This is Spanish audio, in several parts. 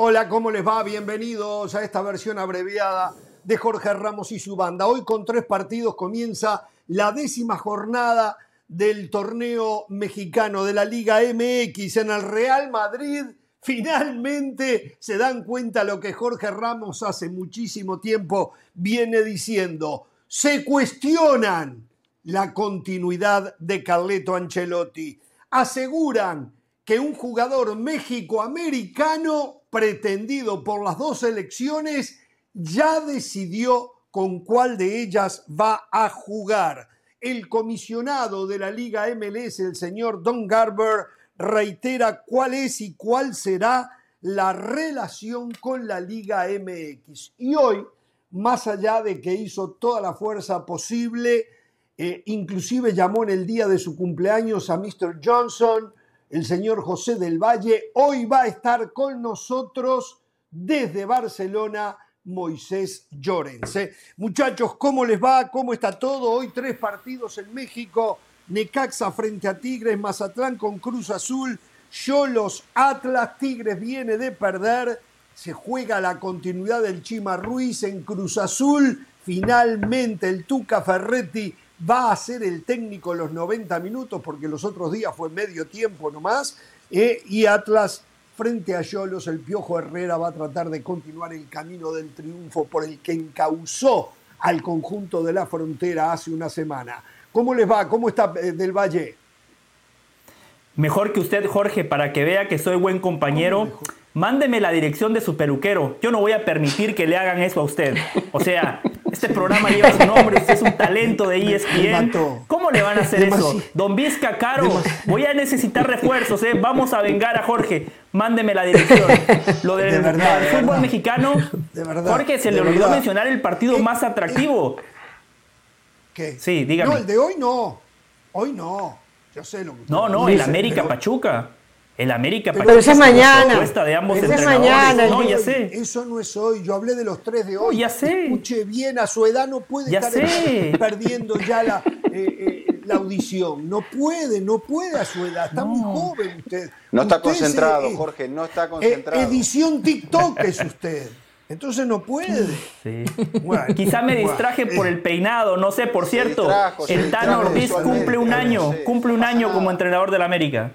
Hola, ¿cómo les va? Bienvenidos a esta versión abreviada de Jorge Ramos y su banda. Hoy con tres partidos comienza la décima jornada del torneo mexicano de la Liga MX en el Real Madrid. Finalmente se dan cuenta lo que Jorge Ramos hace muchísimo tiempo viene diciendo. Se cuestionan la continuidad de Carleto Ancelotti. Aseguran que un jugador méxico-americano pretendido por las dos elecciones ya decidió con cuál de ellas va a jugar. El comisionado de la Liga MLS, el señor Don Garber, reitera cuál es y cuál será la relación con la Liga MX. Y hoy, más allá de que hizo toda la fuerza posible, eh, inclusive llamó en el día de su cumpleaños a Mr. Johnson, el señor José del Valle. Hoy va a estar con nosotros desde Barcelona. Moisés Llorens. ¿eh? Muchachos, ¿cómo les va? ¿Cómo está todo? Hoy tres partidos en México. Necaxa frente a Tigres, Mazatlán con Cruz Azul, Cholos, Atlas, Tigres viene de perder. Se juega la continuidad del Chima Ruiz en Cruz Azul. Finalmente el Tuca Ferretti va a ser el técnico los 90 minutos porque los otros días fue medio tiempo nomás. Eh, y Atlas frente a Yolos, el Piojo Herrera va a tratar de continuar el camino del triunfo por el que encauzó al conjunto de la frontera hace una semana. ¿Cómo les va? ¿Cómo está eh, del Valle? Mejor que usted, Jorge, para que vea que soy buen compañero. Mándeme la dirección de su peluquero. Yo no voy a permitir que le hagan eso a usted. O sea, este programa lleva su nombre, usted es un talento de ESPN. ¿Cómo le van a hacer eso? Don Vizca Caro, voy a necesitar refuerzos, ¿eh? Vamos a vengar a Jorge. Mándeme la dirección. Lo del, fútbol mexicano, Jorge, se le olvidó mencionar el partido eh, más atractivo. ¿Qué? Sí, dígame. No, el de hoy no. Hoy no. Yo sé lo que No, no, el América Pachuca. El América Pero, pero esa es mañana. de ambos es mañana. No, ya sé. Eso no es hoy. Yo hablé de los tres de hoy. ya sé. Escuche bien, a su edad no puede estar perdiendo ya la, eh, eh, la audición. No puede, no puede a su edad. Está muy joven usted. No está concentrado, Jorge, no está concentrado. edición TikTok es usted. Entonces no puede. Sí. Quizá me distraje por el peinado, no sé. Por cierto, el Tano Ortiz cumple un año, cumple un año como entrenador del América.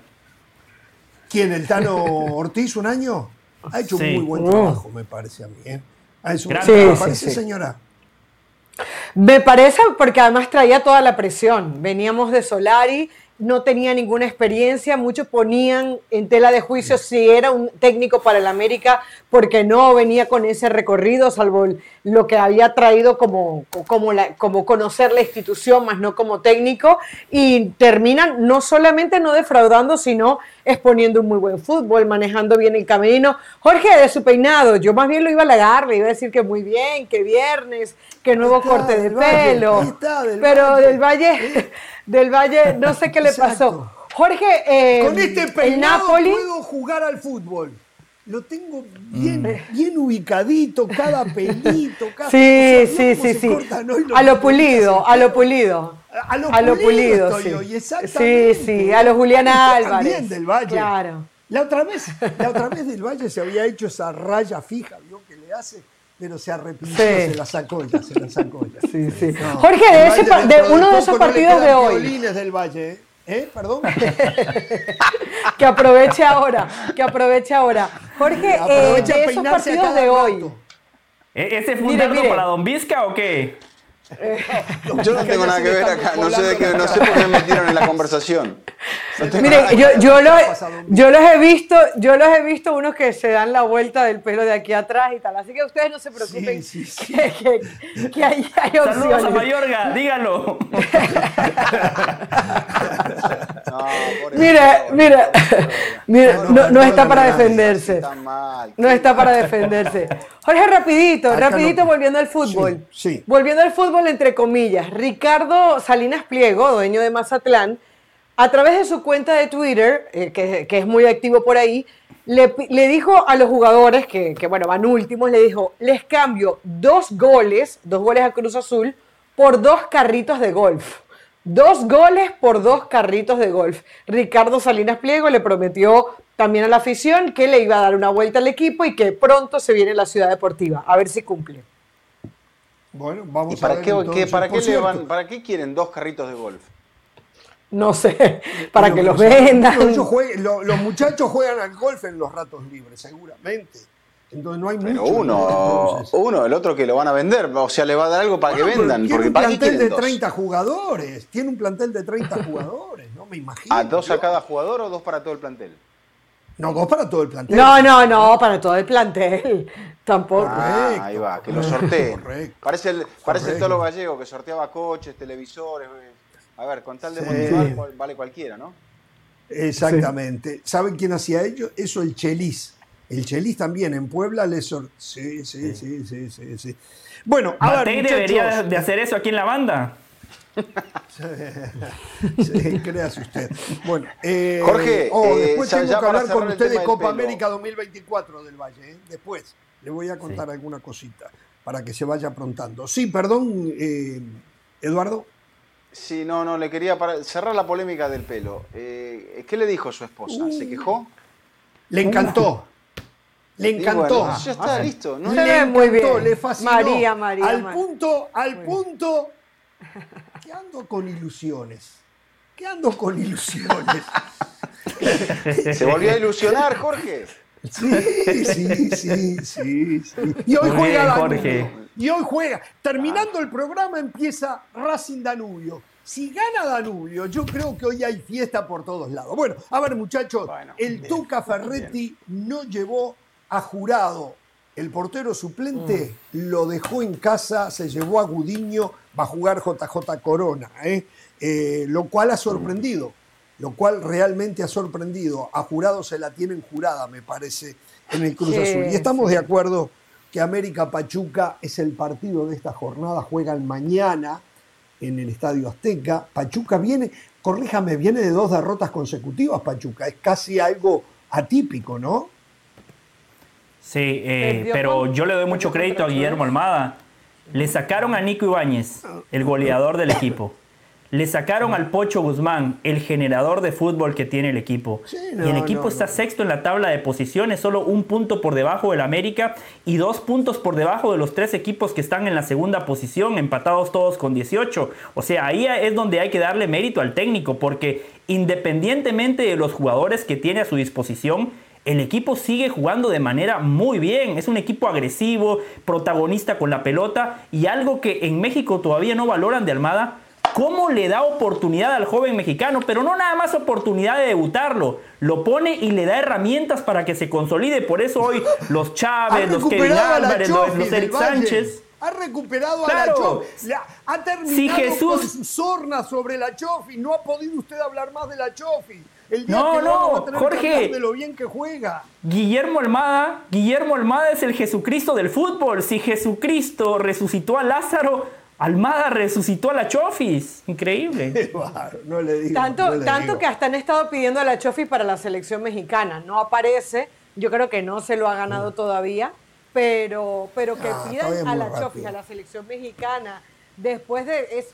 ¿Quién? ¿El Tano Ortiz un año? Ha hecho un muy buen trabajo, me parece a mí. ¿eh? Ha hecho ¿Me parece, señora? Me parece porque además traía toda la presión. Veníamos de Solari no tenía ninguna experiencia, muchos ponían en tela de juicio si era un técnico para el América porque no venía con ese recorrido, salvo lo que había traído como, como, la, como conocer la institución, más no como técnico, y terminan no solamente no defraudando, sino exponiendo un muy buen fútbol, manejando bien el camino. Jorge, de su peinado, yo más bien lo iba a halagar, le iba a decir que muy bien, que viernes, que nuevo corte de pelo, pero del Valle... del Valle, no sé qué le pasó. Jorge, eh, con este peinado puedo jugar al fútbol. Lo tengo bien, mm. bien ubicadito, cada pelito, cada Sí, sí, sí, sí. a lo pulido, a lo pulido. A lo, pulido, sí. sí, sí, a lo Julián Álvarez. También del Valle. Claro. La otra vez, la otra vez del Valle se había hecho esa raya fija, ¿vio? Que le hace pero se arrepintió, se la sacó ya, se la sacó ya. Sí, sí. Jorge, de, ese, de uno de esos partidos de hoy. del Valle, ¿eh? ¿Eh? ¿Perdón? que aproveche ahora, que aproveche ahora. Jorge, eh, de esos partidos de hoy. ¿E-, ¿Ese fue un para Don Vizca o qué? yo no tengo nada que ver acá, no sé, de qué, no sé por qué me metieron en la conversación. Mire, yo, yo, lo, yo, los he visto, yo los he visto unos que se dan la vuelta del pelo de aquí atrás y tal, así que ustedes no se preocupen Que, que, hay, hay opciones. Saludos a Mayorga, díganlo. mira, mira, mira, no, no está para defenderse. No está para defenderse. Jorge, rapidito, rapidito volviendo al fútbol. Sí, Volviendo al fútbol, entre comillas, Ricardo Salinas Pliego, dueño de Mazatlán, a través de su cuenta de Twitter, eh, que, es muy activo por ahí, le, dijo a los jugadores, que, que, bueno, van últimos, le dijo, les cambio dos goles, dos goles a Cruz Azul, por dos carritos de golf. Dos goles por dos carritos de golf. Ricardo Salinas Pliego le prometió también a la afición que le iba a dar una vuelta al equipo y que pronto se viene la ciudad deportiva. A ver si cumple. Bueno, vamos para a ver. Qué, entonces. ¿para, Por qué cierto, van, ¿Para qué quieren dos carritos de golf? No sé, para pero que los vendan. ellos jueguen- lo- los muchachos juegan al golf en los ratos libres, seguramente. Entonces no hay Pero mucho. uno, uno, el otro que lo van a vender, o sea, le va a dar algo para Bueno, que pero vendan, Tiene porque un ¿para qué plantel de dos? 30 jugadores. Tiene un plantel de 30 jugadores, no me imagino. ¿A dos a cada jugador o dos para todo el plantel? No, dos para todo el plantel. No, no, no, para todo el plantel. Tampoco. Ah, Correcto. ahí va, que lo sorteen. Correcto. Parece el, parece el tolo gallego que sorteaba coches, televisores. Eh. A ver, con tal de Sí. motivar, vale cualquiera, ¿no? Exactamente. ¿Saben quién hacía ello? Eso el Chelis. El Chelis también en Puebla le sor... Sí, sí, sí, sí, sí, sí. Bueno, a Matei debería de hacer eso aquí en la banda. Sí, créase usted. Bueno, eh, Jorge, oh, eh, después ya- tengo que hablar con usted de Copa pelo. América 2024 del Valle. ¿eh? Después le voy a contar alguna cosita para que se vaya aprontando. Sí, perdón, eh, Eduardo. Sí, no, no, le quería para- cerrar la polémica del pelo. Eh, ¿Qué le dijo su esposa? ¿Se quejó? Le encantó. Le encantó. bueno, ya está, listo. ¿no? Se le ve muy encantó, bien. le fascinó. María, María, Al María. punto, al punto que ando con ilusiones. Que ando con ilusiones. ¿Se volvió a ilusionar, Jorge? Sí, sí, sí, sí, sí. Y hoy Muy juega bien. Jorge. Y hoy juega. Terminando el programa empieza Racing Danubio. Si gana Danubio, yo creo que hoy hay fiesta por todos lados. Bueno, a ver muchachos, Bueno, el bien, Tuca Ferretti no llevó a jurado. El portero suplente lo dejó en casa, se llevó a Gudiño, va a jugar JJ Corona, ¿eh? Eh, lo cual ha sorprendido, lo cual realmente ha sorprendido. A jurado se la tienen jurada, me parece, en el Cruz Sí, Azul. Y estamos sí. de acuerdo que América Pachuca es el partido de esta jornada, juegan mañana en el Estadio Azteca. Pachuca viene, corríjame, viene de dos derrotas consecutivas Pachuca, es casi algo atípico, ¿no? Sí, eh, pero yo le doy mucho crédito a Guillermo Almada. Le sacaron a Nico Ibáñez, el goleador del equipo. Le sacaron al Pocho Guzmán, el generador de fútbol que tiene el equipo. Sí, y el equipo no, está no. sexto en la tabla de posiciones, solo un punto por debajo del América y dos puntos por debajo de los tres equipos que están en la segunda posición, empatados todos con 18. O sea, ahí es donde hay que darle mérito al técnico, porque independientemente de los jugadores que tiene a su disposición, el equipo sigue jugando de manera muy bien. Es un equipo agresivo, protagonista con la pelota y algo que en México todavía no valoran de Almada. ¿Cómo le da oportunidad al joven mexicano? Pero no nada más oportunidad de debutarlo. Lo pone y le da herramientas para que se consolide. Por eso hoy los Chávez, los Kevin a Álvarez, los, Eric. Sánchez. Ha recuperado a Claro. la Chofi. La- ha terminado Si Jesús- con sorna sobre la Chofi. No ha podido usted hablar más de la Chofi. El día No, que no, vamos a tener que Jorge. hablar de lo bien que juega. Guillermo Almada, Guillermo Almada es el Jesucristo del fútbol. Si Jesucristo resucitó a Lázaro, Almada resucitó a la Chofis. Increíble. No le digo. Tanto, no le tanto digo. que hasta han estado pidiendo a la Chofi para la selección mexicana. No aparece, yo creo que no se lo ha ganado todavía, pero, pero que Ah, pidan a la rápido. Chofi, a la selección mexicana, después de... Es,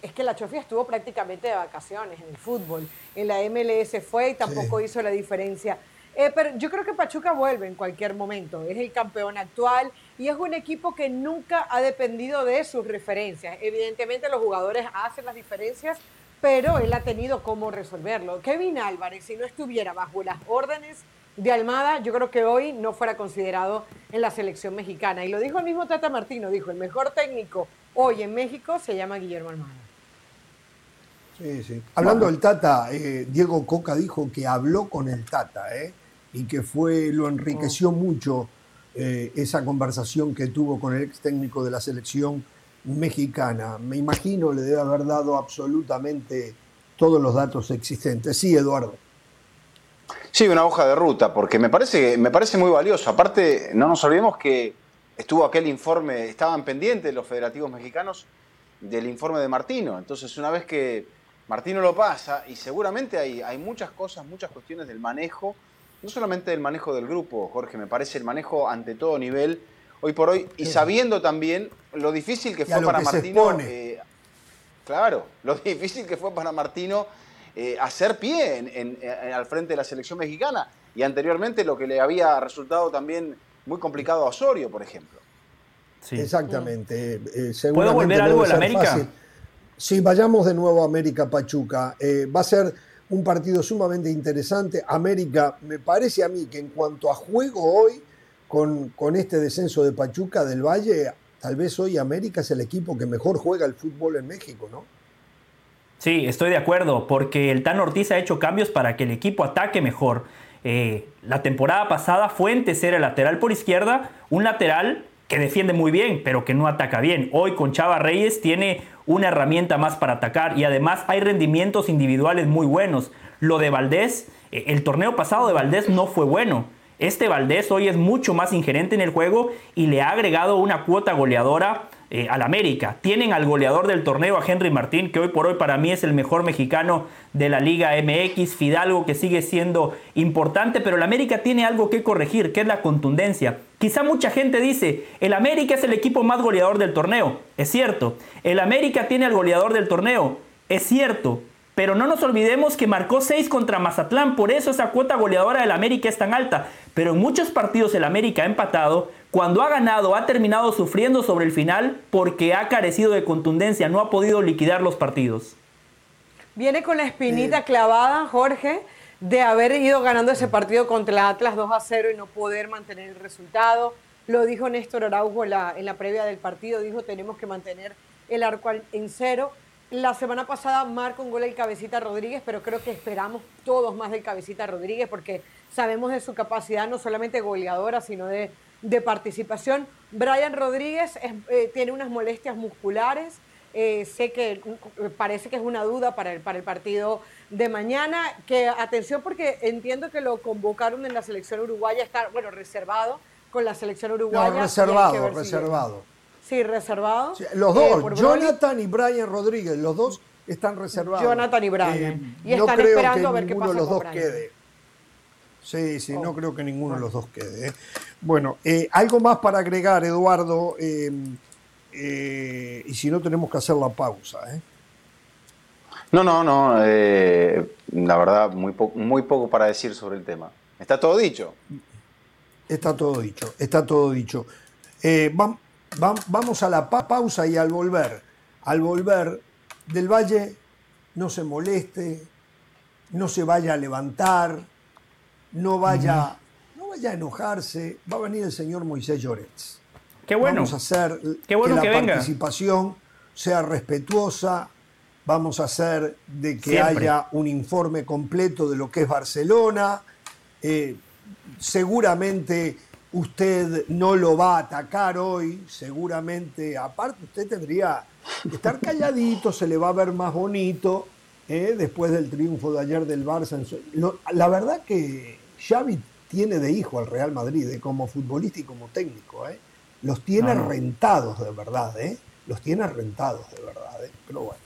es que la Chofi estuvo prácticamente de vacaciones en el fútbol. En la MLS fue y tampoco hizo la diferencia. Eh, pero yo creo que Pachuca vuelve en cualquier momento. Es el campeón actual y es un equipo que nunca ha dependido de sus referencias. Evidentemente los jugadores hacen las diferencias, pero él ha tenido cómo resolverlo. Kevin Álvarez, si no estuviera bajo las órdenes de Almada, yo creo que hoy no fuera considerado en la selección mexicana. Y lo dijo el mismo Tata Martino, dijo, el mejor técnico hoy en México se llama Guillermo Almada. Sí, sí. Hablando del Tata, eh, Diego Coca dijo que habló con el Tata, ¿eh? Y que fue, lo enriqueció Oh. mucho eh, esa conversación que tuvo con el ex técnico de la selección mexicana. Me imagino le debe haber dado absolutamente todos los datos existentes. Sí, Eduardo. Sí, una hoja de ruta, porque me parece, me parece muy valioso. Aparte, no nos olvidemos que estuvo aquel informe, estaban pendientes los federativos mexicanos del informe de Martino. Entonces, una vez que Martino lo pasa, y seguramente hay, hay muchas cosas, muchas cuestiones del manejo, no solamente del manejo del grupo, Jorge, me parece el manejo ante todo nivel, hoy por hoy, y sabiendo también lo difícil que Y fue lo para que Martino. eh, Claro, lo difícil que fue para Martino eh, hacer pie al frente de la selección mexicana y anteriormente lo que le había resultado también muy complicado a Osorio, por ejemplo. Sí. Exactamente. Eh, ¿Puedo volver algo en América? Sí, vayamos de nuevo a América Pachuca. Eh, va a ser un partido sumamente interesante. América, me parece a mí que en cuanto a juego hoy, con, con este descenso de Pachuca del Valle, tal vez hoy América es el equipo que mejor juega el fútbol en México, ¿no? Sí, estoy de acuerdo, porque el Tan Ortiz ha hecho cambios para que el equipo ataque mejor. Eh, la temporada pasada Fuentes era el lateral por izquierda, un lateral que defiende muy bien, pero que no ataca bien. Hoy con Chava Reyes tiene una herramienta más para atacar y además hay rendimientos individuales muy buenos. Lo de Valdés, eh, el torneo pasado de Valdés no fue bueno. Este Valdés hoy es mucho más ingerente en el juego y le ha agregado una cuota goleadora eh, al América. Tienen al goleador del torneo, a Henry Martín, que hoy por hoy para mí es el mejor mexicano de la Liga MX. Fidalgo, que sigue siendo importante, pero el América tiene algo que corregir, que es la contundencia. Quizá mucha gente dice, el América es el equipo más goleador del torneo. Es cierto. El América tiene al goleador del torneo. Es cierto. Pero no nos olvidemos que marcó 6 contra Mazatlán, por eso esa cuota goleadora del América es tan alta. Pero en muchos partidos el América ha empatado, cuando ha ganado ha terminado sufriendo sobre el final porque ha carecido de contundencia, no ha podido liquidar los partidos. Viene con la espinita clavada, Jorge, de haber ido ganando ese partido contra el Atlas 2 a 0 y no poder mantener el resultado. Lo dijo Néstor Araujo en la, en la previa del partido, dijo tenemos que mantener el arco en cero. La semana pasada marca un gol el Cabecita Rodríguez, pero creo que esperamos todos más del Cabecita Rodríguez porque sabemos de su capacidad no solamente goleadora, sino de de participación. Brian Rodríguez eh, tiene unas molestias musculares. Eh, sé que eh, parece que es una duda para el, para el partido de mañana. Que atención porque entiendo que lo convocaron en la selección uruguaya, está, bueno, reservado con la selección uruguaya. No, reservado, reservado. Sí, reservado. los dos, Jonathan y Brian Rodríguez, los dos están reservados. Jonathan y Brian. y están esperando a ver qué pasa los dos quede. Sí, sí, no oh. creo que ninguno de los dos quede. ¿eh? Bueno, eh, algo más para agregar, Eduardo, eh, y si no tenemos que hacer la pausa. No, no, no, la verdad, muy, muy poco para decir sobre el tema. Está todo dicho. Está todo dicho, está todo dicho. vamos a la pausa y al volver, al volver del Valle, no se moleste, no se vaya a levantar no vaya, no vaya a enojarse, va a venir el señor Moisés Llorens. Qué bueno. Vamos a hacer que, la participación sea respetuosa, vamos a hacer de que haya un informe completo de lo que es Barcelona. Eh, seguramente usted no lo va a atacar hoy, seguramente, aparte usted tendría que estar calladito, se le va a ver más bonito eh, después del triunfo de ayer del Barça. la verdad que Xavi tiene de hijo al Real Madrid, eh, como futbolista y como técnico. Eh. Los tiene rentados de verdad, ¿eh? Los tiene rentados de verdad, ¿eh? Pero bueno,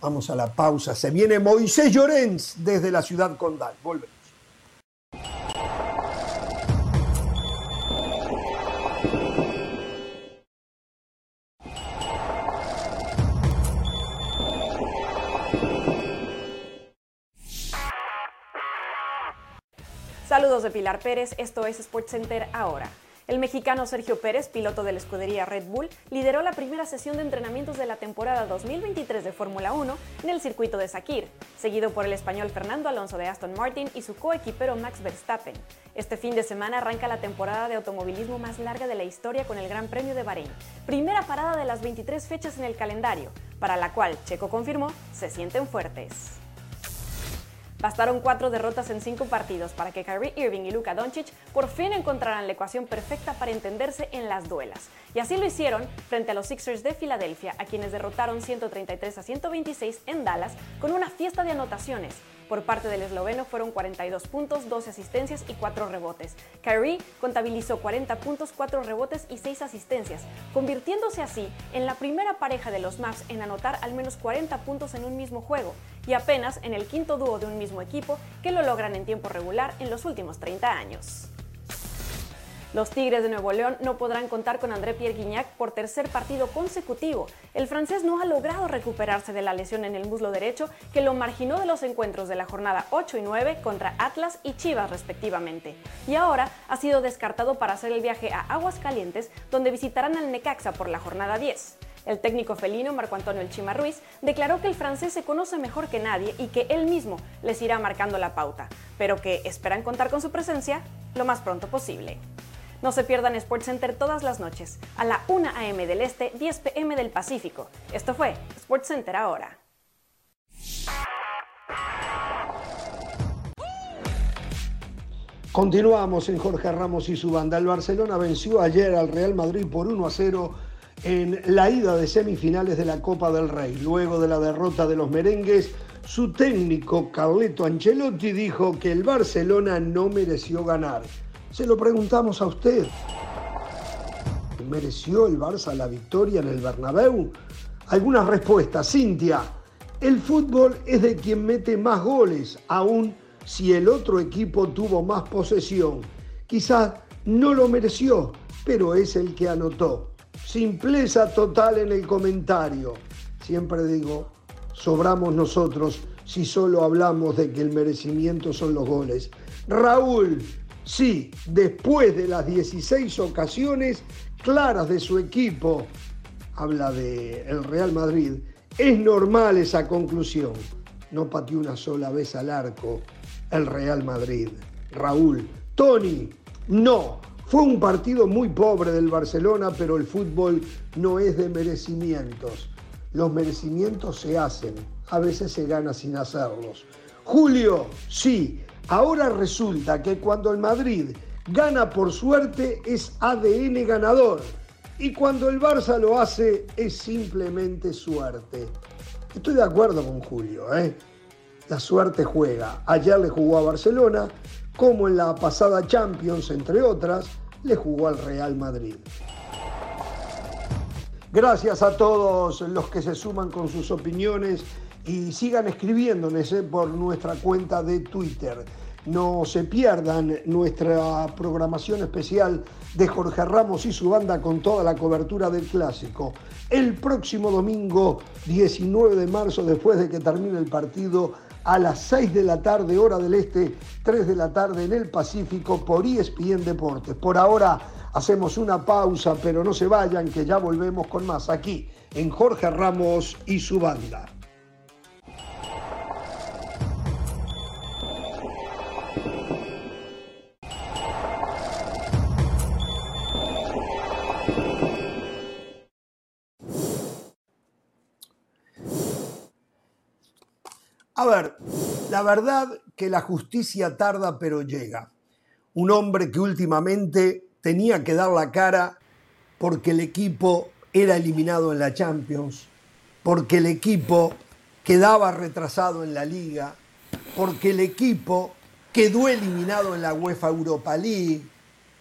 vamos a la pausa. Se viene Moisés Llorens desde la ciudad condal. Volvemos. Saludos de Pilar Pérez, esto es SportsCenter ahora. El mexicano Sergio Pérez, piloto de la escudería Red Bull, lideró la primera sesión de entrenamientos de la temporada 2023 de Fórmula 1 en el circuito de Sakir, seguido por el español Fernando Alonso de Aston Martin y su coequipero Max Verstappen. Este fin de semana arranca la temporada de automovilismo más larga de la historia con el Gran Premio de Bahrein, primera parada de las 23 fechas en el calendario, para la cual Checo confirmó se sienten fuertes. Bastaron cuatro derrotas en cinco partidos para que Kyrie Irving y Luka Doncic por fin encontraran la ecuación perfecta para entenderse en las duelas. Y así lo hicieron frente a los Sixers de Filadelfia, a quienes derrotaron 133 a 126 en Dallas con una fiesta de anotaciones. Por parte del esloveno fueron 42 puntos, 12 asistencias y 4 rebotes. Kyrie contabilizó 40 puntos, 4 rebotes y 6 asistencias, convirtiéndose así en la primera pareja de los Mavs en anotar al menos 40 puntos en un mismo juego y apenas en el quinto dúo de un mismo equipo que lo logran en tiempo regular en los últimos 30 años. Los Tigres de Nuevo León no podrán contar con André Pierre Guignac por tercer partido consecutivo. El francés no ha logrado recuperarse de la lesión en el muslo derecho que lo marginó de los encuentros de la jornada 8 y 9 contra Atlas y Chivas respectivamente. Y ahora ha sido descartado para hacer el viaje a Aguascalientes, donde visitarán al Necaxa por la jornada 10. El técnico felino Marco Antonio El Chima Ruiz declaró que el francés se conoce mejor que nadie y que él mismo les irá marcando la pauta, pero que esperan contar con su presencia lo más pronto posible. No se pierdan SportsCenter todas las noches, a la 1 a.m. del Este, 10 p.m. del Pacífico. Esto fue SportsCenter ahora. Continuamos en Jorge Ramos y su banda. El Barcelona venció ayer al Real Madrid por 1 a 0 en la ida de semifinales de la Copa del Rey. Luego de la derrota de los merengues, su técnico Carleto Ancelotti dijo que el Barcelona no mereció ganar. Se lo preguntamos a usted. ¿Mereció el Barça la victoria en el Bernabéu? Algunas respuestas. Cintia, el fútbol es de quien mete más goles, aun si el otro equipo tuvo más posesión. Quizás no lo mereció, pero es el que anotó. Simpleza total en el comentario. Siempre digo, sobramos nosotros si solo hablamos de que el merecimiento son los goles. Raúl, sí, después de las 16 ocasiones claras de su equipo, habla de el Real Madrid, es normal esa conclusión. No pateó una sola vez al arco el Real Madrid. Raúl, Tony, no, fue un partido muy pobre del Barcelona, pero el fútbol no es de merecimientos. Los merecimientos se hacen, a veces se gana sin hacerlos. Julio, sí, ahora resulta que cuando el Madrid gana por suerte es ADN ganador y cuando el Barça lo hace es simplemente suerte. Estoy de acuerdo con Julio, ¿eh? La suerte juega. Ayer le jugó a Barcelona, como en la pasada Champions, entre otras, le jugó al Real Madrid. Gracias a todos los que se suman con sus opiniones y sigan escribiéndonos eh, por nuestra cuenta de Twitter. No se pierdan nuestra programación especial de Jorge Ramos y su banda con toda la cobertura del clásico. El próximo domingo 19 de marzo, después de que termine el partido, a las 6 de la tarde, hora del este, 3 de la tarde en el Pacífico por ESPN Deportes. Por ahora hacemos una pausa, pero no se vayan, que ya volvemos con más aquí en Jorge Ramos y su banda. A ver, la verdad que la justicia tarda pero llega. Un hombre que últimamente tenía que dar la cara porque el equipo era eliminado en la Champions, porque el equipo quedaba retrasado en la liga, porque el equipo quedó eliminado en la UEFA Europa League.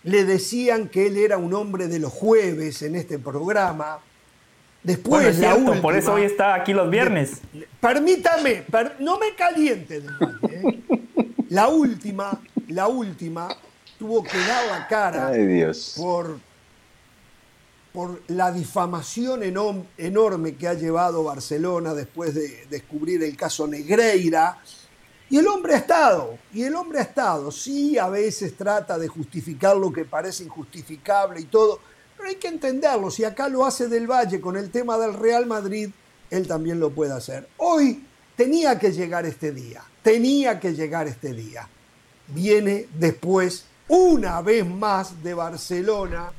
Le decían que él era un hombre de los jueves en este programa Después, la última, por eso hoy está aquí los viernes. permítame, no me caliente. ¿eh? La última, la última, tuvo que dar la cara Por, por la difamación enorme que ha llevado Barcelona después de descubrir el caso Negreira. Y el hombre ha estado, y el hombre ha estado. Sí, a veces trata de justificar lo que parece injustificable y todo hay que entenderlo. Si acá lo hace Del Valle con el tema del Real Madrid, él también lo puede hacer. Hoy tenía que llegar este día. Tenía que llegar este día. Viene después, una vez más, de Barcelona,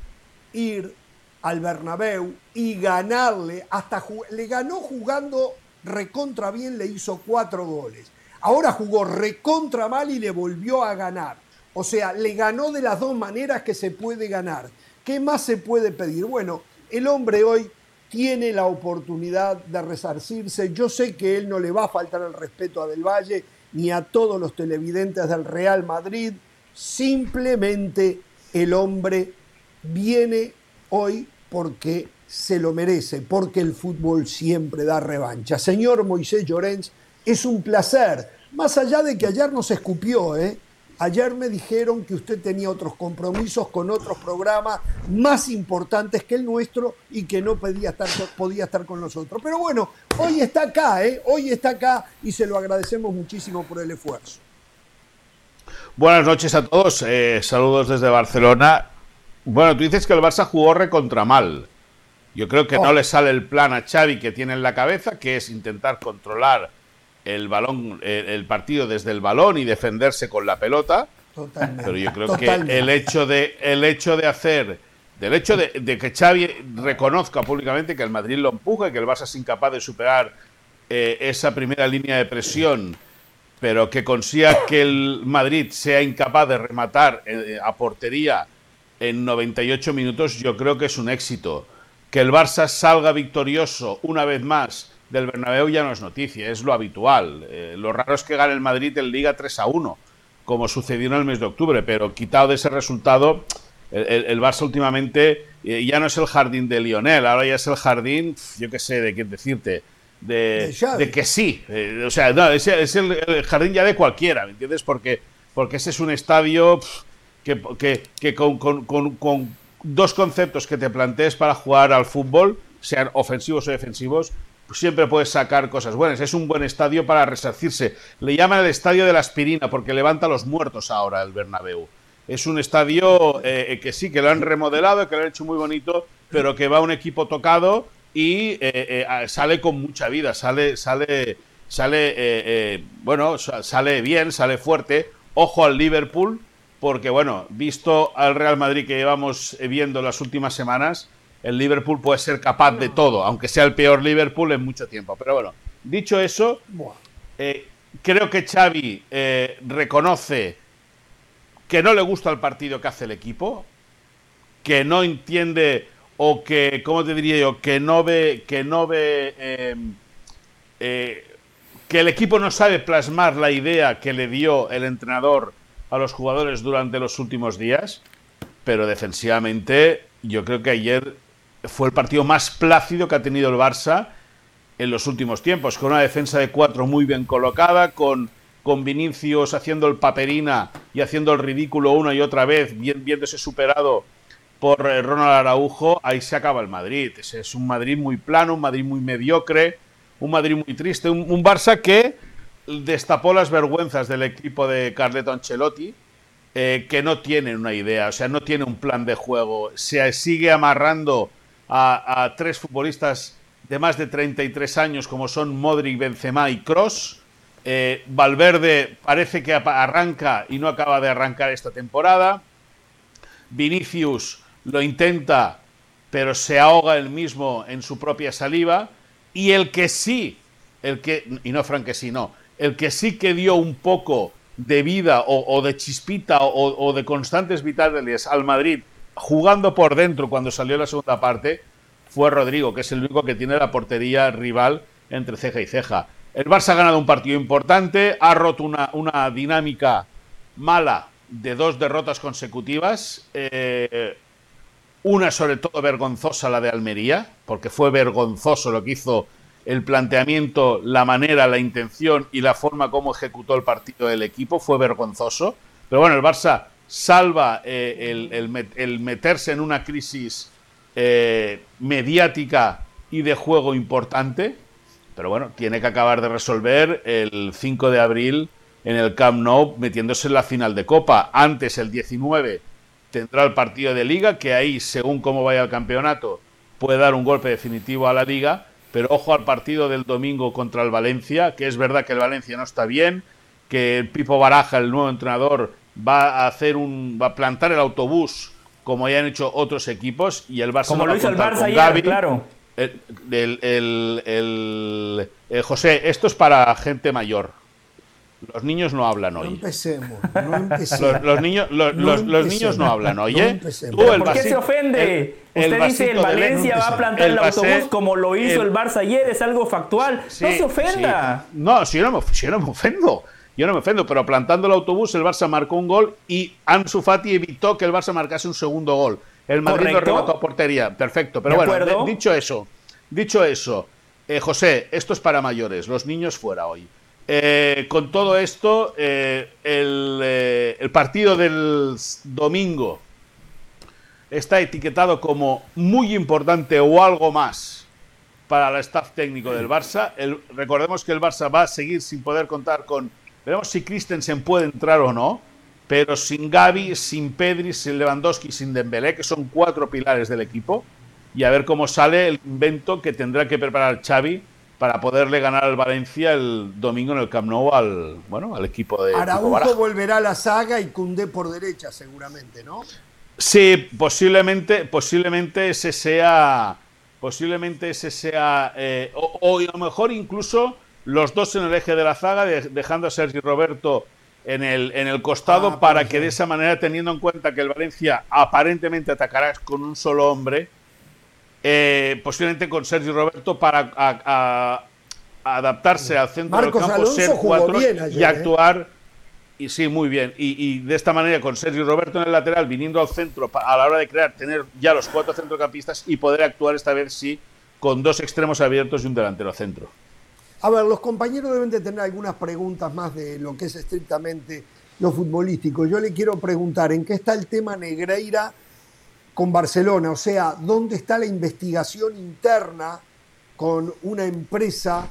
ir al Bernabéu y ganarle, hasta le ganó jugando recontra bien, le hizo cuatro goles. Ahora jugó recontra mal y le volvió a ganar. O sea, le ganó de las dos maneras que se puede ganar. ¿Qué más se puede pedir? Bueno, el hombre hoy tiene la oportunidad de resarcirse. Yo sé que él no le va a faltar el respeto a Del Valle ni a todos los televidentes del Real Madrid. Simplemente el hombre viene hoy porque se lo merece, porque el fútbol siempre da revancha. Señor Moisés Llorens, es un placer, más allá de que ayer nos escupió, ¿eh? Ayer me dijeron que usted tenía otros compromisos con otros programas más importantes que el nuestro y que no podía estar, podía estar con nosotros. Pero bueno, hoy está acá, ¿eh? Hoy está acá y se lo agradecemos muchísimo por el esfuerzo. Buenas noches a todos, eh, saludos desde Barcelona. Bueno, tú dices que el Barça jugó recontra mal. Yo creo que no oh. le sale el plan a Xavi que tiene en la cabeza, que es intentar controlar el balón, el, partido desde el balón y defenderse con la pelota. Pero yo creo que el hecho de, el hecho de hacer, del hecho de, que Xavi reconozca públicamente que el Madrid lo empuja y que el Barça es incapaz de superar eh, esa primera línea de presión, pero que consiga que el Madrid sea incapaz de rematar eh, a portería en 98 minutos, yo creo que es un éxito. Que el Barça salga victorioso una vez más del Bernabéu ya no es noticia, es lo habitual. Eh, lo raro es que gane el Madrid en Liga 3 a 1, como sucedió en el mes de octubre, pero quitado de ese resultado, el, Barça últimamente eh, ya no es el jardín de Lionel, ahora ya es el jardín, yo qué sé, de qué decirte, de, que sí. Eh, o sea, no, es, el, jardín ya de cualquiera, ¿me entiendes? Porque, porque ese es un estadio que, que, con, con dos conceptos que te plantees para jugar al fútbol, sean ofensivos o defensivos, siempre puedes sacar cosas buenas. Es un buen estadio para resarcirse. Le llaman el estadio de la aspirina porque levanta a los muertos ahora el Bernabéu. Es un estadio eh, eh, que sí, que lo han remodelado, que lo han hecho muy bonito, pero que va un equipo tocado y eh, sale con mucha vida, sale, sale, sale, bueno, sale bien, sale fuerte. Ojo al Liverpool, porque bueno, visto al Real Madrid que llevamos viendo las últimas semanas, el Liverpool puede ser capaz de todo, aunque sea el peor Liverpool en mucho tiempo. Pero bueno, dicho eso, eh, creo que Xavi eh, reconoce que no le gusta el partido que hace el equipo, que no entiende o que, ¿cómo te diría yo? Que no ve, que no ve, em, eh, que el equipo no sabe plasmar la idea que le dio el entrenador a los jugadores durante los últimos días, pero defensivamente yo creo que ayer fue el partido más plácido que ha tenido el Barça en los últimos tiempos, con una defensa de cuatro muy bien colocada, con, con Vinicius haciendo el paperina y haciendo el ridículo una y otra vez, viéndose superado por eh, Ronald Araujo, ahí se acaba el Madrid. Es, un Madrid muy plano, un Madrid muy mediocre, un Madrid muy triste, un, Barça que destapó las vergüenzas del equipo de Carleto Ancelotti, eh, que no tiene una idea, o sea, no tiene un plan de juego, se sigue amarrando a, tres futbolistas de más de 33 años como son Modric, Benzema y Cross. Eh, Valverde parece que arranca y no acaba de arrancar esta temporada. Vinicius lo intenta, pero se ahoga él mismo en su propia saliva. Y el que sí, el que, y no Frank que sí, no, el que sí que dio un poco de vida o, de chispita o, o, de constantes vitales al Madrid jugando por dentro cuando salió la segunda parte fue Rodrigo, que es el único que tiene la portería rival entre ceja y ceja. El Barça ha ganado un partido importante, ha roto una, dinámica mala de dos derrotas consecutivas. Eh, una sobre todo vergonzosa, la de Almería, porque fue vergonzoso lo que hizo el planteamiento, la manera, la intención y la forma como ejecutó el partido del equipo. Fue vergonzoso. Pero bueno, el Barça salva eh, el, meterse en una crisis eh, mediática y de juego importante, pero bueno, tiene que acabar de resolver el 5 de abril en el Camp Nou metiéndose en la final de Copa. Antes, el 19, tendrá el partido de liga, que ahí, según cómo vaya el campeonato, puede dar un golpe definitivo a la liga, pero ojo al partido del domingo contra el Valencia, que es verdad que el Valencia no está bien, que el Pipo Baraja, el nuevo entrenador, va a hacer un va a plantar el autobús como ya han hecho otros equipos y el Barça como lo hizo el Barça ayer, claro el, el, el, José esto es para gente mayor los niños no hablan hoy. No empecemos, no empecemos. Los, niños, los, los, niños no hablan hoy, ¿eh? ¿Por qué se ofende? Usted dice el Valencia va a plantar el, autobús como lo hizo el, Barça ayer, es algo factual. no se ofenda. No, si yo no, me, si yo no me ofendo. Yo no me ofendo, pero plantando el autobús el Barça marcó un gol y Ansu Fati evitó que el Barça marcase un segundo gol. El Madrid lo remató a portería. Perfecto. Pero bueno, dicho eso, dicho eso, eh, José, esto es para mayores, los niños fuera hoy. eh, con todo esto, eh, el, el, partido del domingo está etiquetado como muy importante o algo más para el staff técnico del Barça. El, recordemos que el Barça va a seguir sin poder contar con... Veremos si Christensen puede entrar o no, pero sin Gaby, sin Pedri, sin Lewandowski, sin Dembélé, que son cuatro pilares del equipo, y a ver cómo sale el invento que tendrá que preparar Xavi para poderle ganar al Valencia el domingo en el Camp Nou al, bueno, al equipo de Araujo volverá a la saga y Cundé por derecha seguramente, ¿no? Sí, posiblemente, posiblemente ese sea, posiblemente ese sea, eh, o, a lo mejor incluso los dos en el eje de la zaga, dejando a Sergio Roberto en el, en el costado ah, para que de esa manera, teniendo en cuenta que el Valencia aparentemente atacará con un solo hombre, eh, posiblemente con Sergio Roberto para adaptarse al centro del campo, ser cuatro y ¿eh? actuar. Y sí, muy bien. Y, de esta manera, con Sergio Roberto en el lateral, viniendo al centro a la hora de crear, tener ya los cuatro centrocampistas y poder actuar esta vez sí con dos extremos abiertos y un delantero centro. A ver, los compañeros deben de tener algunas preguntas más de lo que es estrictamente lo futbolístico. Yo le quiero preguntar, ¿en qué está el tema Negreira con Barcelona? O sea, ¿dónde está la investigación interna con una empresa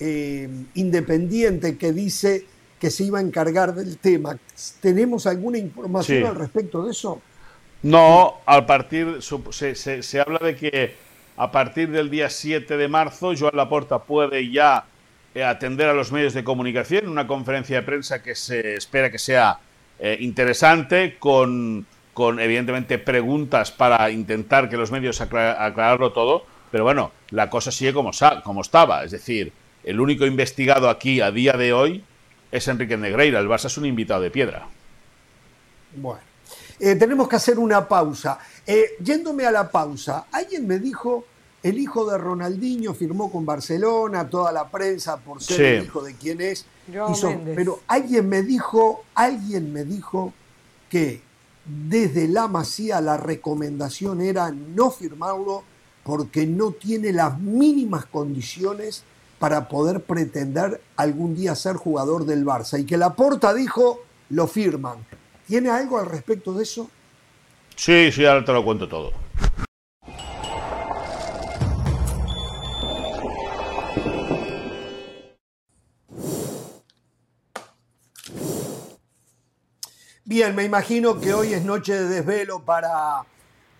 eh, independiente que dice que se iba a encargar del tema. ¿Tenemos alguna información al respecto de eso? No, al partir, se, se, habla de que a partir del día 7 de marzo Joan Laporta puede ya atender a los medios de comunicación, una conferencia de prensa que se espera que sea eh, interesante, con, con evidentemente preguntas para intentar que los medios aclararlo todo, pero bueno, la cosa sigue como, como estaba, es decir, el único investigado aquí a día de hoy es Enrique Negreira. El Barça es un invitado de piedra. Bueno, eh, tenemos que hacer una pausa. Eh, yéndome a la pausa, alguien me dijo, el hijo de Ronaldinho firmó con Barcelona, toda la prensa por ser el hijo de quién es. pero alguien me dijo, alguien me dijo que desde la Masía la recomendación era no firmarlo porque no tiene las mínimas condiciones para poder pretender algún día ser jugador del Barça. Y que Laporta dijo, lo firman. ¿Tiene algo al respecto de eso? Sí, sí, ahora te lo cuento todo. Bien, me imagino que hoy es noche de desvelo para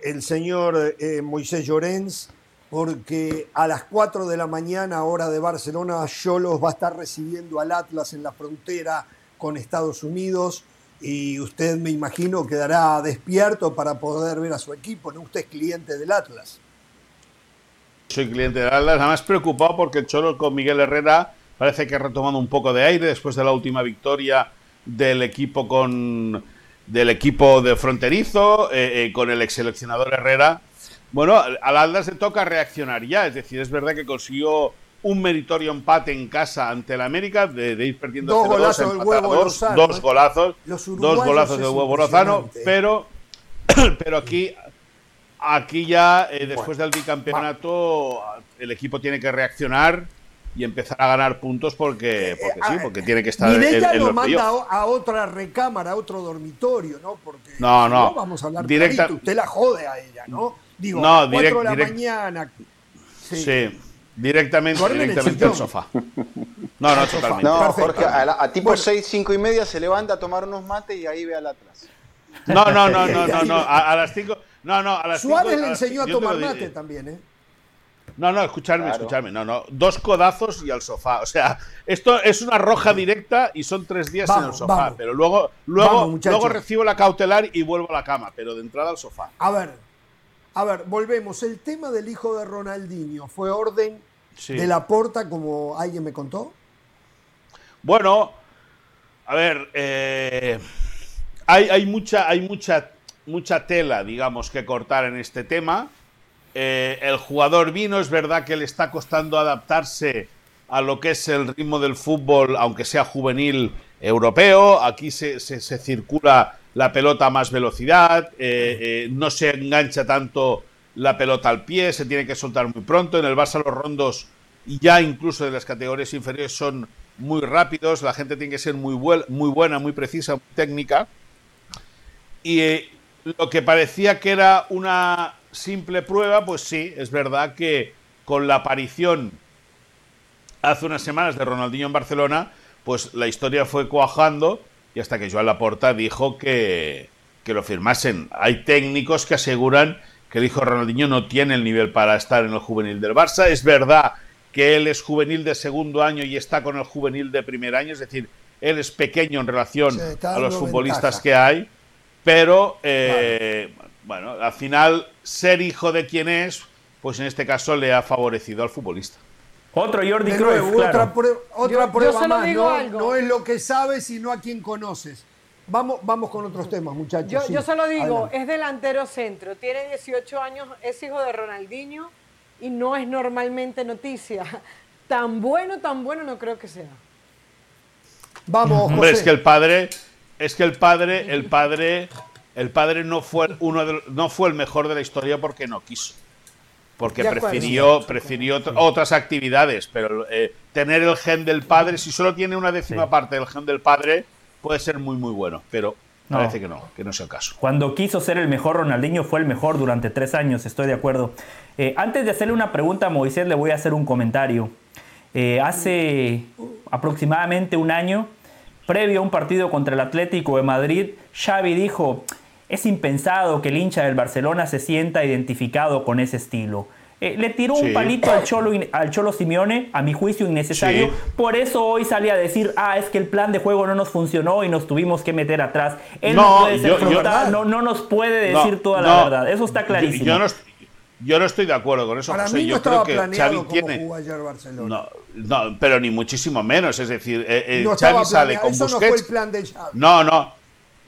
el señor eh, Moisés Llorens porque a las 4 de la mañana, hora de Barcelona, Cholos va a estar recibiendo al Atlas en la frontera con Estados Unidos y usted me imagino quedará despierto para poder ver a su equipo, ¿no? Usted es cliente del Atlas. Soy cliente del Atlas, además preocupado porque el Cholos con Miguel Herrera parece que ha retomado un poco de aire después de la última victoria del equipo con del equipo de fronterizo, eh, eh, con el ex seleccionador Herrera. Bueno, al Atlas le toca reaccionar ya, es decir, es verdad que consiguió un meritorio empate en casa ante el América de, ir perdiendo dos golazos del huevo dos, dos golazos, dos golazos del huevo Lozano, pero pero aquí aquí ya eh, después del bicampeonato el equipo tiene que reaccionar y empezar a ganar puntos porque, eh, porque sí, eh, porque tiene que estar en, en lo manda a otra recámara, a otro dormitorio, ¿no? Porque no, no, vamos a hablar directa, usted la jode a ella, ¿no? Digo, no, a las 4 de la mañana. Sí. directamente, directamente al sofá. No, no, totalmente. No, Jorge, a, tipo 6, 5 y media se levanta a tomar unos mates y ahí ve al Atlas. No, no, no, no, no, no. A, las 5. No, no, a las Suárez le enseñó a tomar mate también, ¿eh? No, no, escuchadme, escuchadme. No, no. Dos codazos y al sofá. O sea, esto es una roja directa y son tres días en el sofá. Pero luego, luego, luego recibo la cautelar y vuelvo a la cama. Pero de entrada al sofá. A ver, a ver, volvemos. El tema del hijo de Ronaldinho, ¿fue orden de la porta como alguien me contó? Bueno, a ver, eh, hay, hay, mucha, hay mucha, mucha tela, digamos, que cortar en este tema. Eh, el jugador vino, es verdad que le está costando adaptarse a lo que es el ritmo del fútbol, aunque sea juvenil europeo. Aquí se, circula la pelota a más velocidad, eh, eh, no se engancha tanto la pelota al pie, se tiene que soltar muy pronto. En el Barça los rondos, ya incluso de las categorías inferiores, son muy rápidos, la gente tiene que ser muy, muy buena, muy precisa, muy técnica. Y lo que parecía que era una simple prueba, pues sí, es verdad que con la aparición hace unas semanas de Ronaldinho en Barcelona, pues la historia fue cuajando y hasta que Joan Laporta dijo que, que lo firmasen. Hay técnicos que aseguran que el hijo Ronaldinho no tiene el nivel para estar en el juvenil del Barça. Es verdad que él es juvenil de segundo año y está con el juvenil de primer año, es decir, él es pequeño en relación a los futbolistas que hay, pero eh, bueno, al final ser hijo de quien es, pues en este caso le ha favorecido al futbolista. Otro Jordi Cruyff, Otra, prueba, más, no, es lo que sabes, sino a quien conoces. Vamos, vamos con otros temas, muchachos. Yo, solo digo, es delantero centro, tiene 18 años, es hijo de Ronaldinho y no es normalmente noticia. Tan bueno, tan bueno no creo que sea. Vamos, Hombre, es que el padre, es que el padre, el padre, el padre no fue uno no fue el mejor de la historia porque no quiso porque prefirió, prefirió otras actividades, pero eh, tener el gen del padre, si solo tiene una décima parte del gen del padre, puede ser muy, muy bueno, pero parece que no, que no es el caso. Cuando quiso ser el mejor, Ronaldinho fue el mejor durante tres años, estoy de acuerdo. Eh, antes de hacerle una pregunta a Moisés, le voy a hacer un comentario. Eh, hace aproximadamente un año, previo a un partido contra el Atlético de Madrid, Xavi dijo, es impensado que el hincha del Barcelona se sienta identificado con ese estilo. Eh, le tiró un palito al Cholo, al Cholo Simeone, a mi juicio innecesario. Por eso hoy salía a decir, ah, es que el plan de juego no nos funcionó y nos tuvimos que meter atrás. Él no, puede ser frontal, no, no, nos puede decir toda la verdad. Eso está clarísimo. Yo, no, estoy de acuerdo con eso, Para Mí no yo creo que Xavi tiene. Barcelona. No, pero ni muchísimo menos. Es decir, eh, eh Xavi sale con Busquets. No fue el plan de Xavi. No, no.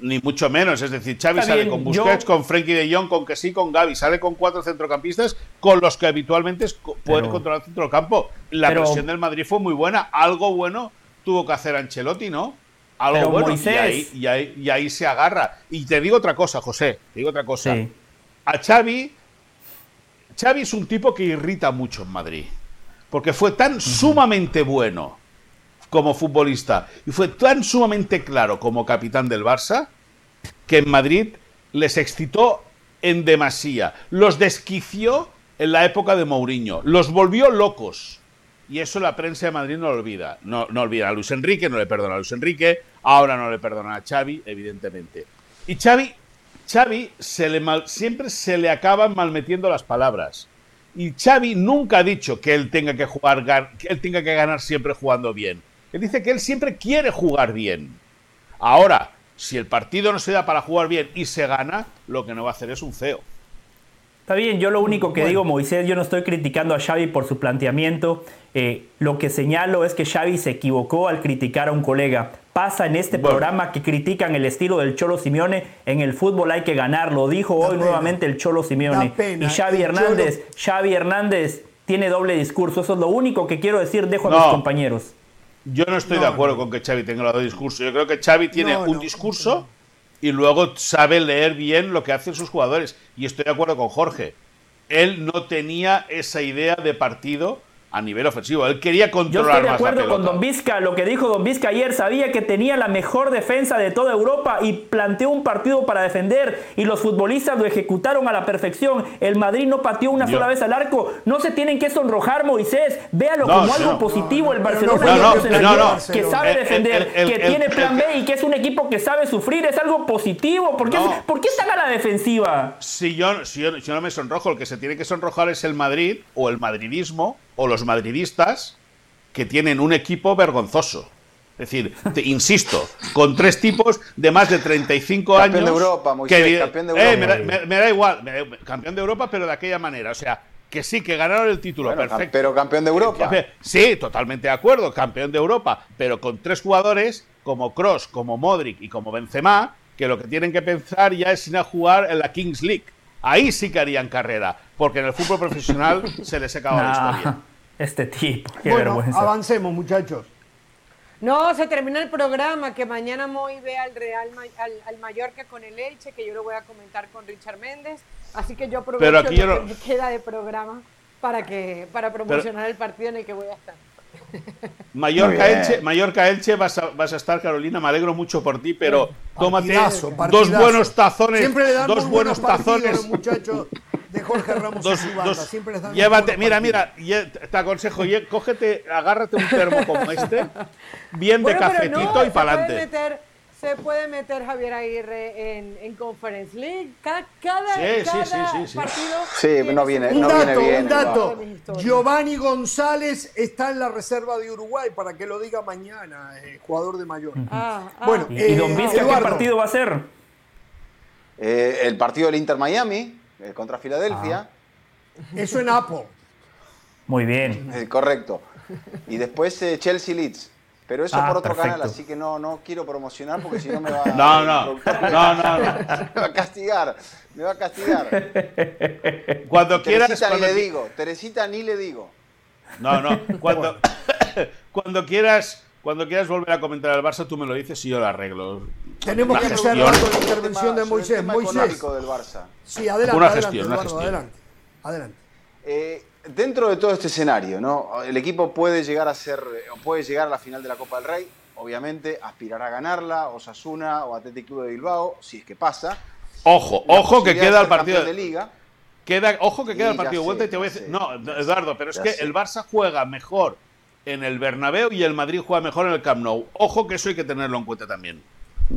Ni mucho menos, es decir, Xavi sale con Busquets, con Frenkie de Jong, con que sí, con Gaby, sale con cuatro centrocampistas con los que habitualmente pueden controlar el centro del campo. La presión del Madrid fue muy buena, algo bueno tuvo que hacer Ancelotti, ¿no? Algo bueno y ahí, y, ahí, se agarra. Y te digo otra cosa, José, te digo otra cosa. A Xavi, Xavi es un tipo que irrita mucho en Madrid, porque fue tan sumamente bueno como futbolista y fue tan sumamente claro como capitán del Barça que en Madrid les excitó en demasía. Los desquició en la época de Mourinho, los volvió locos. Y eso la prensa de Madrid no lo olvida. No, no olvida a Luis Enrique, no le perdona a Luis Enrique, ahora no le perdona a Xavi, evidentemente. Y Xavi, Xavi se le siempre se le acaban malmetiendo las palabras. Y Xavi nunca ha dicho que él tenga que jugar, que él tenga que ganar siempre jugando bien. Él dice que él siempre quiere jugar bien. Ahora, si el partido no se da para jugar bien y se gana, lo que no va a hacer es un feo. Está bien, yo lo único que digo, Moisés, yo no estoy criticando a Xavi por su planteamiento. Eh, lo que señalo es que Xavi se equivocó al criticar a un colega. Pasa en este programa que critican el estilo del Cholo Simeone. En el fútbol hay que ganar, lo dijo hoy nuevamente el Cholo Simeone. Y Xavi Hernández, Xavi Hernández tiene doble discurso. Eso es lo único que quiero decir, dejo a mis compañeros. Yo no estoy de acuerdo con que Xavi tenga los dos discursos. Yo creo que Xavi tiene un discurso y luego sabe leer bien lo que hacen sus jugadores. Y estoy de acuerdo con Jorge. Él no tenía esa idea de partido a nivel ofensivo. Él quería controlar Yo estoy de acuerdo con Don Vizca, lo que dijo Don Vizca ayer, sabía que tenía la mejor defensa de toda Europa y planteó un partido para defender y los futbolistas lo ejecutaron a la perfección. El Madrid no pateó una sola vez al arco. No se tienen que sonrojar, Moisés. Véalo como algo positivo el Barcelona que sabe defender, que tiene plan B y que es un equipo que sabe sufrir. Es algo positivo. ¿Por qué, ¿por qué están a la defensiva? Si yo, si yo, si yo no me sonrojo, el que se tiene que sonrojar es el Madrid o el madridismo o los madridistas que tienen un equipo vergonzoso. Es decir, te, insisto, con tres tipos de más de 35 años. Campeón de Europa, Moisés, campeón de eh, Europa. me, da, igual, campeón de Europa, pero de aquella manera. O sea, que sí, que ganaron el título, perfecto. Pero campeón de Europa. Sí, totalmente de acuerdo, campeón de Europa, pero con tres jugadores como Cross, como Modric y como Benzema, que lo que tienen que pensar ya es ir a jugar en la Kings League. Ahí sí que harían carrera, porque en el fútbol profesional se les acaba la historia. Este tipo, qué vergüenza. Avancemos, muchachos. No, se termina el programa, que mañana Moy ve al Real al, Mallorca con el Elche, que yo lo voy a comentar con Richard Méndez. Así que yo aprovecho lo que queda de programa para que para promocionar el partido en el que voy a estar. Mallorca Elche, Mallorca Elche vas a, vas a estar, Carolina, me alegro mucho por ti, pero tómate Partidazo, dos partidazo. buenos tazones, Siempre le dan dos buenos tazones. los muchachos de Jorge Ramos Dos- y dos- Siempre les dan muy llévate, mira, mira, lle- te aconsejo, cógete, agárrate un termo como este, bien de Bueno, cafetito no, y para adelante. Se puede meter Javier Aguirre en, en Conference League. Cada, cada, Sí, cada sí, sí, sí. partido. Sí, no viene- Un no dato, viene bien, un dato. Giovanni González está en la reserva de Uruguay para que lo diga mañana, eh, jugador de Mallorca. Ah, ah. Bueno, ¿Y, y Don Eh, Vizca qué partido va a ser? Eh, el partido del Inter Miami, eh, contra Filadelfia, Eso en Apple. Muy bien. eh, correcto. Y después eh, Chelsea Leeds. Pero eso Ah, por otro perfecto. canal, así que no, no quiero promocionar porque si no me va No, el no, me- no, no, no. me va a castigar. Me va a castigar. Cuando quieras, Teresita ni cuando le qui- digo, Teresita ni le digo. No, no. Cuando, cuando quieras, cuando quieras volver a comentar al Barça, tú me lo dices y yo lo arreglo. Tenemos Una que gestión. cerrar con la intervención tema- de sobre el Moisés. tema Moisés. del Barça. Sí, adelante, Una adelante, gestión, una Eduardo, gestión. adelante. Adelante. Eh, dentro de todo este escenario, ¿no? El equipo puede llegar a ser, o puede llegar a la final de la Copa del Rey, obviamente aspirará a ganarla, Osasuna o Athletic Club de Bilbao, si es que pasa. Ojo, La ojo que queda el partido. de liga. Queda, ojo que queda el partido de vuelta y te voy a ya decir. sé. No, Eduardo, pero es que sé. el Barça juega mejor en el Bernabéu y el Madrid juega mejor en el Camp Nou. Ojo que eso hay que tenerlo en cuenta también.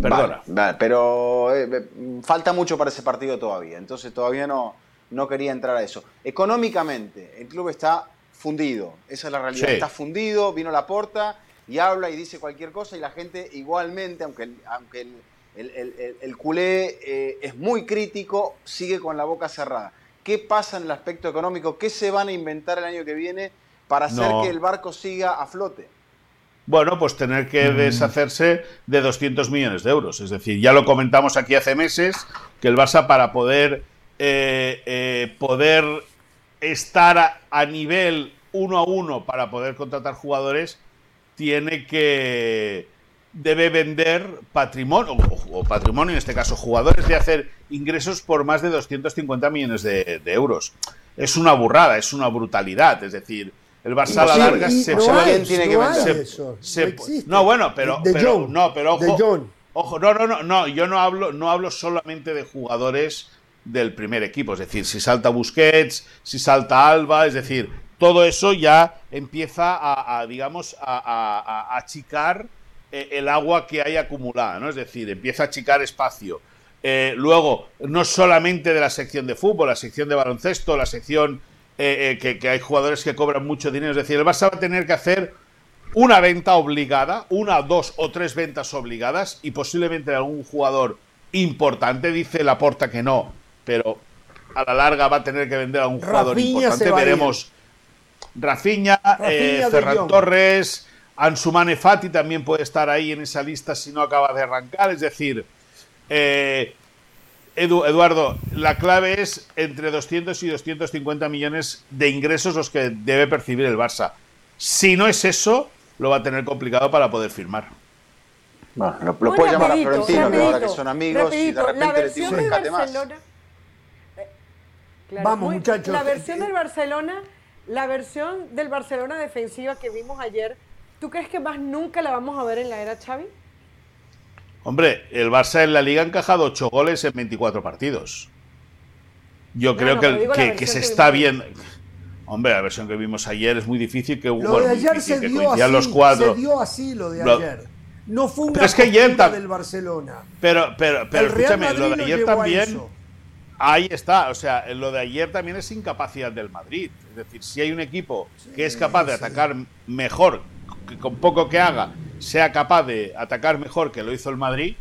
Perdona. Vale, vale, pero eh, eh, falta mucho para ese partido todavía, entonces todavía no, no quería entrar a eso. Económicamente, el club está fundido, esa es la realidad. Sí. Está fundido, vino la porta y habla y dice cualquier cosa y la gente igualmente, aunque el, aunque el, el- el- el- el culé eh, es muy crítico, sigue con la boca cerrada. ¿Qué pasa en el aspecto económico? ¿Qué se van a inventar el año que viene para hacer No. que el barco siga a flote? Bueno, pues tener que deshacerse de 200 millones de euros. Es decir, ya lo comentamos aquí hace meses, que el Barça para poder, eh, eh, poder estar a, a nivel uno a uno para poder contratar jugadores, tiene que debe vender patrimonio, o, o patrimonio en este caso, jugadores de hacer ingresos por más de 250 millones de, de euros. Es una burrada, es una brutalidad. Es decir, el Barça a la larga se no bueno, pero, De pero- Jong, no, pero de ojo, ojo, no, no, no, no, yo no hablo, no hablo solamente de jugadores del primer equipo, es decir, si salta Busquets, si salta Alba, es decir, todo eso ya empieza a, digamos, a, achicar eh, el agua que hay acumulada, ¿no? Es decir, empieza a achicar espacio. Eh, luego, no solamente de la sección de fútbol, la sección de baloncesto, la sección eh, eh, que, que hay jugadores que cobran mucho dinero. Es decir, el Barça va a tener que hacer una venta obligada, una, dos o tres ventas obligadas y posiblemente algún jugador importante. Dice Laporta que no, pero a la larga va a tener que vender a un jugador Rafinha importante. Veremos Rafinha, eh, Rafinha, De Ferran. Torres, Ansumane Fati también puede estar ahí en esa lista si no acaba de arrancar. Es decir, eh, Edu- Eduardo, la clave es entre 200 y 250 millones de ingresos los que debe percibir el Barça. Si no es eso, lo va a tener complicado para poder firmar. Bueno, lo, lo llamar a rapidito, Florentino, que ahora que son amigos, y de repente la le un rescate más. Claro, Vamos, muy- muchachos. La versión del Barcelona, la versión del Barcelona defensiva que vimos ayer, ¿tú crees que más nunca la vamos a ver en la era Xavi? Hombre, el Barça en la liga ha encajado 8 goles en 24 partidos. Yo No, creo no, que, que- se que está bien. Hombre, la versión que vimos ayer es muy difícil que, Lo bueno, de ayer se dio así, los cuatro. se dio así lo de Lo- ayer. No fue una Pero es que ayer del Barcelona. Pero, pero, pero escúchame, lo de lo ayer también. Ahí está, o sea, lo de ayer también es incapacidad del Madrid. Es decir, si hay un equipo que es capaz de atacar mejor, que con poco que haga, sea capaz de atacar mejor que lo hizo el Madrid,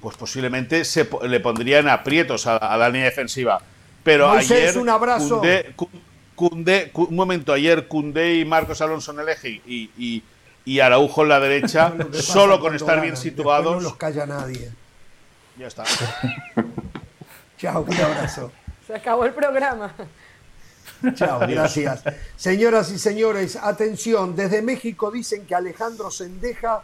pues posiblemente se le pondrían aprietos a, a la línea defensiva. Pero Moisés, ayer. un abrazo. Ku- un momento, ayer Cundé y Marcos Alonso en el eje y, y, y Araujo en la derecha, solo con estar bien ganan, situados. No los calla nadie. Ya está. Chao, un abrazo. Se acabó el programa. Chao, gracias. Señoras y señores, atención, desde México dicen que Alejandro Sendeja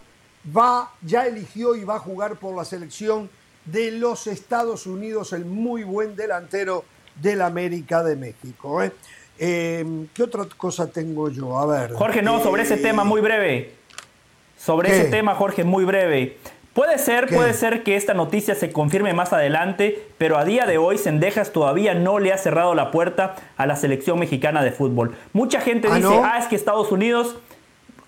va, ya eligió y va a jugar por la selección de los Estados Unidos, el muy buen delantero del América de México. ¿eh? Eh, ¿Qué otra cosa tengo yo? A ver. Jorge, no, sobre ese Eh, tema muy breve. Sobre ¿Qué? ese tema, Jorge, muy breve. Puede ser, ¿Qué? puede ser que esta noticia se confirme más adelante, pero a día de hoy Sendejas todavía no le ha cerrado la puerta a la selección mexicana de fútbol. Mucha gente ¿Ah, dice, no? ah, es que Estados Unidos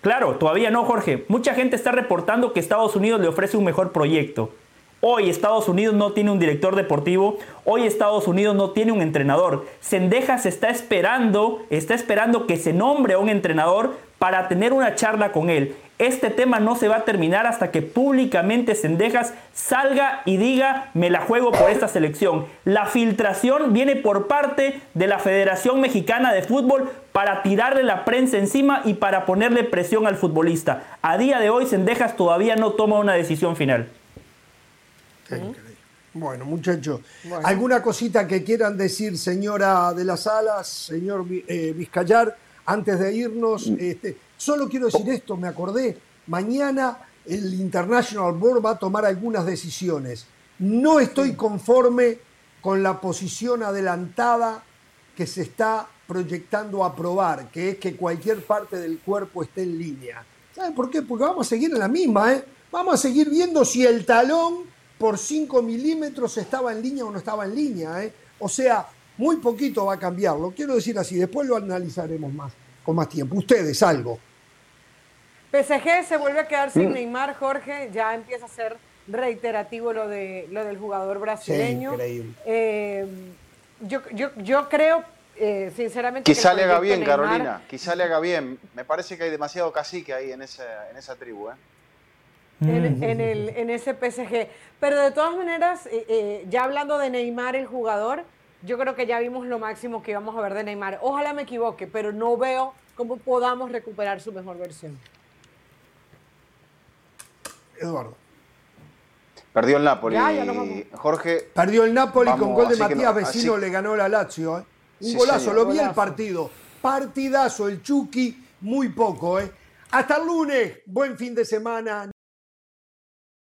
Claro, todavía no, Jorge. Mucha gente está reportando que Estados Unidos le ofrece un mejor proyecto. Hoy Estados Unidos no tiene un director deportivo, hoy Estados Unidos no tiene un entrenador. Sendejas está esperando, está esperando que se nombre a un entrenador para tener una charla con él. Este tema no se va a terminar hasta que públicamente Sendejas salga y diga me la juego por esta selección. La filtración viene por parte de la Federación Mexicana de Fútbol para tirarle la prensa encima y para ponerle presión al futbolista. A día de hoy Sendejas todavía no toma una decisión final. Bueno, muchachos, ¿alguna cosita que quieran decir, señora de las Alas, señor eh, Vizcayar, antes de irnos? Este, solo quiero decir esto, me acordé, mañana el International Board va a tomar algunas decisiones. No estoy conforme con la posición adelantada que se está proyectando aprobar, que es que cualquier parte del cuerpo esté en línea. ¿Saben por qué? Porque vamos a seguir en la misma, ¿eh? Vamos a seguir viendo si el talón por 5 milímetros estaba en línea o no estaba en línea, ¿eh? O sea, muy poquito va a cambiar, lo quiero decir así, después lo analizaremos más, con más tiempo. Ustedes, algo. PSG se vuelve a quedar Mm. sin Neymar, Jorge, ya empieza a ser reiterativo lo, de, lo del jugador brasileño. increíble. Eh, yo, yo, yo creo, eh, sinceramente, que Quizá le haga bien, Neymar- Carolina. Quizá le haga bien. Me parece que hay demasiado cacique ahí en esa, en esa tribu. ¿eh? en, en el, en ese PSG. Pero de todas maneras, eh, eh, ya hablando de Neymar, el jugador, yo creo que ya vimos lo máximo que íbamos a ver de Neymar. Ojalá me equivoque, pero no veo cómo podamos recuperar su mejor versión. Eduardo. Perdió el Napoli. Ya, ya. Jorge, Perdió el Napoli con gol de Matías no- Vecino, así- le ganó la Lazio. ¿eh? Un Sí, golazo, señor. lo vi el partido. Partidazo, el Chucky, muy poco. ¿eh? Hasta el lunes, buen fin de semana.